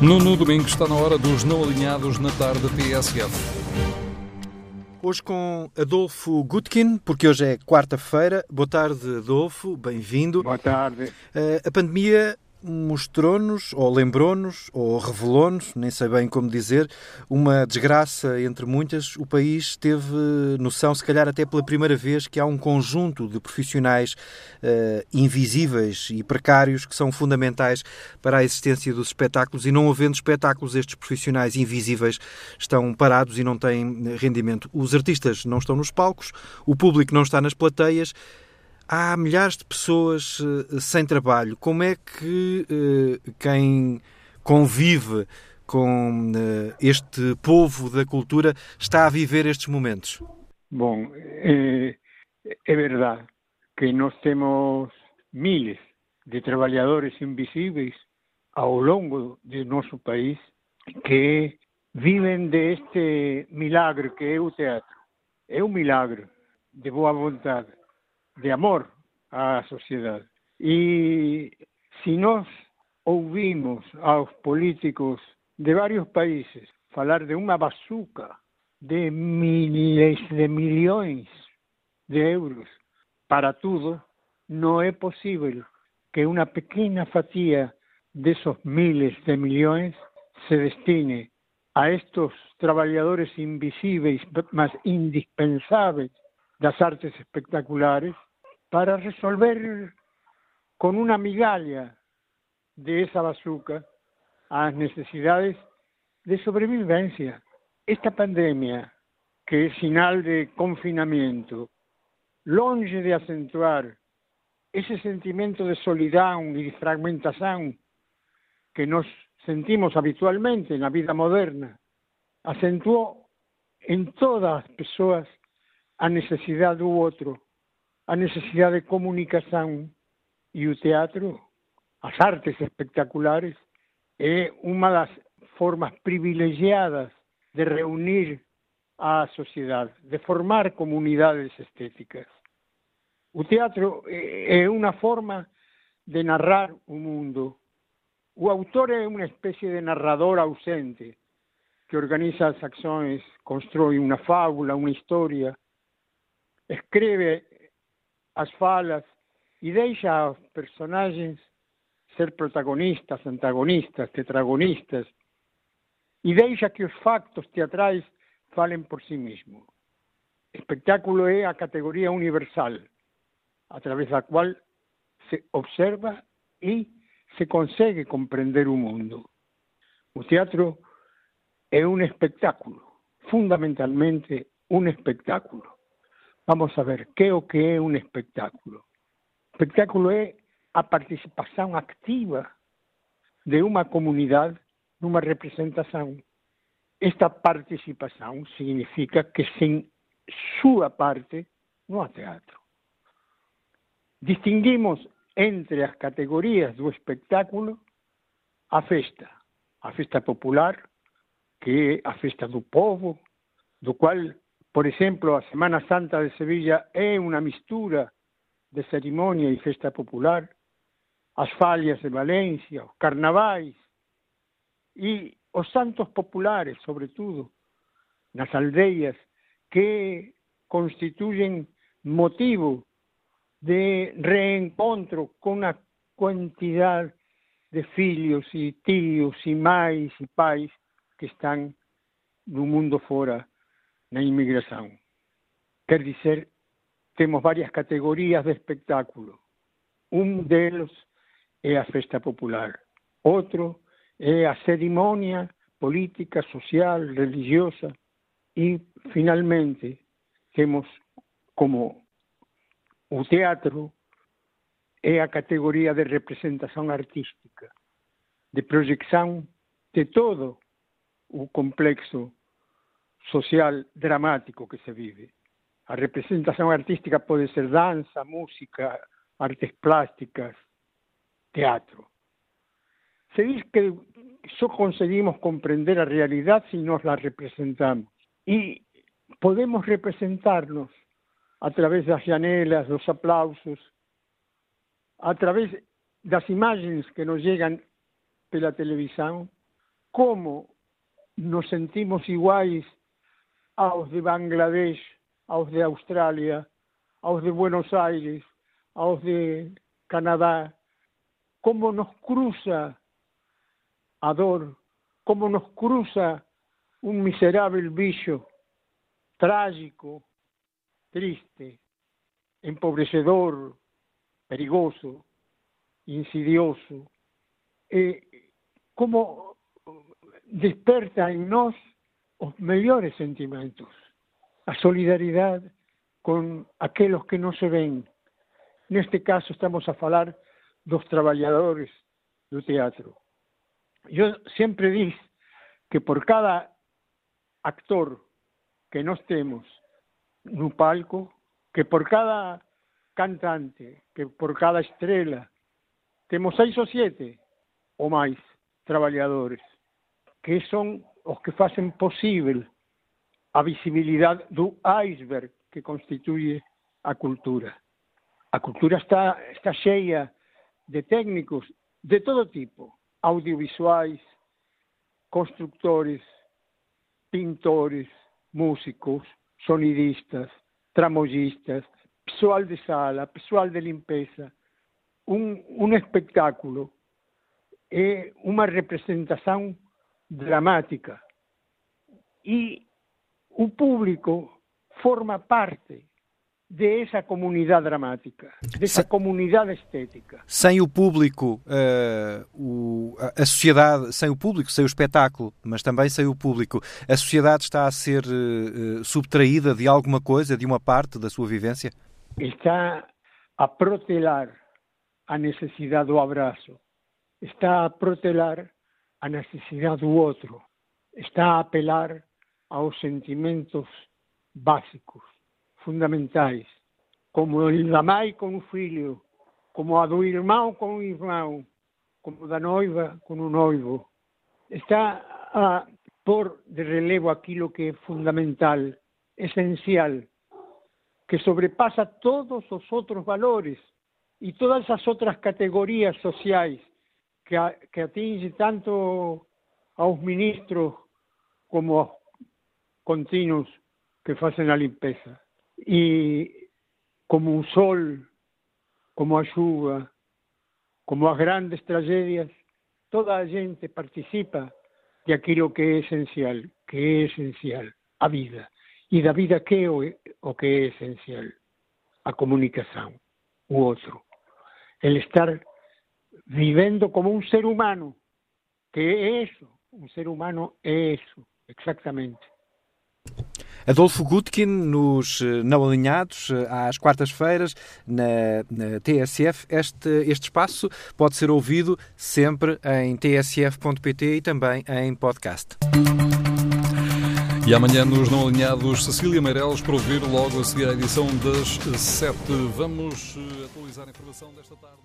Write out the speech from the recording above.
Nuno Domingo está na hora dos não alinhados na tarde TSF. Hoje com Adolfo Gutkin, porque hoje é quarta-feira. Boa tarde, Adolfo, bem-vindo. Boa tarde. Uh, a pandemia mostrou-nos, ou lembrou-nos, ou revelou-nos, nem sei bem como dizer, uma desgraça entre muitas. O país teve noção, se calhar até pela primeira vez, que há um conjunto de profissionais uh, invisíveis e precários que são fundamentais para a existência dos espetáculos e não havendo espetáculos, estes profissionais invisíveis estão parados e não têm rendimento. Os artistas não estão nos palcos, o público não está nas plateias há milhares de pessoas uh, sem trabalho. Como é que uh, quem convive com uh, este povo da cultura está a viver estes momentos? Bom, é, é verdade que nós temos miles de trabalhadores invisíveis ao longo do nosso país que vivem deste milagre que é o teatro. É um milagre de boa vontade de amor à sociedade. E se nós ouvimos aos políticos de vários países falar de uma bazuca de miles de milhões de euros para tudo, não é possível que uma pequena fatia desses miles de milhões se destine a estes trabalhadores invisíveis, mas indispensáveis das artes espectaculares, para resolver con una migalha de esa bazuca as necesidades de sobrevivencia. Esta pandemia, que é sinal de confinamento, longe de acentuar ese sentimento de solidão e de fragmentação que nós sentimos habitualmente na vida moderna, acentuou em todas as pessoas a necessidade do outro, a necesidade de comunicação e o teatro, as artes espectaculares, é uma das formas privilegiadas de reunir a sociedade, de formar comunidades estéticas. O teatro é uma forma de narrar o mundo. O autor é uma espécie de narrador ausente que organiza as ações, constrói uma fábula, uma história, escreve as falas e deixa aos personagens ser protagonistas, antagonistas, tetragonistas e deixa que os factos teatrais falem por si mesmo. Espectáculo é a categoria universal, através da qual se observa e se consegue compreender o mundo. O teatro é um espectáculo, fundamentalmente um espectáculo. Vamos a ver, que é o que é um espetáculo? Espetáculo é a participação activa de uma comunidade numa representação. Esta participação significa que sem sua parte não há teatro. Distinguimos entre as categorias do espetáculo a festa, a festa popular, que é a festa do povo, do qual por exemplo, a Semana Santa de Sevilla é uma mistura de cerimônia e festa popular, as falhas de Valência, os carnavais e os santos populares, sobretudo, nas aldeias, que constituem motivo de reencontro com a quantidade de filhos e tios e mães e pais que estão no mundo fora na inmigração. Quer dizer, temos várias categorias de espetáculo. Um deles é a festa popular. Outro é a cerimônia política, social, religiosa. E, finalmente, temos como o teatro é a categoria de representação artística, de projeção de todo o complexo social dramático que se vive. A representação artística pode ser dança, música, artes plásticas, teatro. Se diz que só conseguimos compreender a realidade se nós la representamos. E podemos representarnos a través das janelas, dos aplausos, a través das imagens que nos chegam pela televisão, como nos sentimos iguais aos de Bangladesh, aos de Australia, aos de Buenos Aires, aos de Canadá, como nos cruza a dor, como nos cruza un miserable bicho trágico, triste, empobrecedor, perigoso, insidioso, eh, como desperta en nós os mellores sentimentos, a solidaridade con aqueles que non se ven. Neste caso estamos a falar dos traballadores do teatro. Eu sempre diz que por cada actor que nós temos no palco, que por cada cantante, que por cada estrela, temos seis ou siete ou máis traballadores que son os que facen posible a visibilidade do iceberg que constituye a cultura. A cultura está, está cheia de técnicos de todo tipo, audiovisuais, constructores, pintores, músicos, sonidistas, tramoyistas, pessoal de sala, pessoal de limpeza. Un, un espectáculo é unha representación dramática e o público forma parte de esa comunidade dramática, dessa comunidade estética. Sem o público, uh, o, a sociedade, sem o público, sem o espetáculo, mas também sem o público, a sociedade está a ser uh, subtraída de alguma coisa, de uma parte da sua vivência? Está a protelar a necessidade do abraço, está a protelar a necessidade do outro, está a apelar aos sentimentos básicos fundamentais, como o da mãe com o filho, como a do irmão com o irmão, como da noiva com o noivo. Está a pôr de relevo aquilo que é fundamental, essencial, que sobrepassa todos os outros valores e todas as outras categorias sociais que, atinge tanto aos ministros como aos contínuos que facen a limpeza. E como un sol, como a xuva, como as grandes tragedias, toda a gente participa de aquilo que é esencial, que é esencial, a vida. E da vida que é o, o esencial? A comunicación, o outro. El estar vivendo como un ser humano, que é eso, un ser humano é eso, exactamente. Adolfo Gutkin, nos eh, Não Alinhados, eh, às quartas-feiras, na, na, TSF. Este, este espaço pode ser ouvido sempre em tsf.pt e também em podcast. E amanhã nos Não Alinhados, Cecília Meireles para ouvir logo a seguir a edição das sete. Vamos eh, atualizar a informação desta tarde.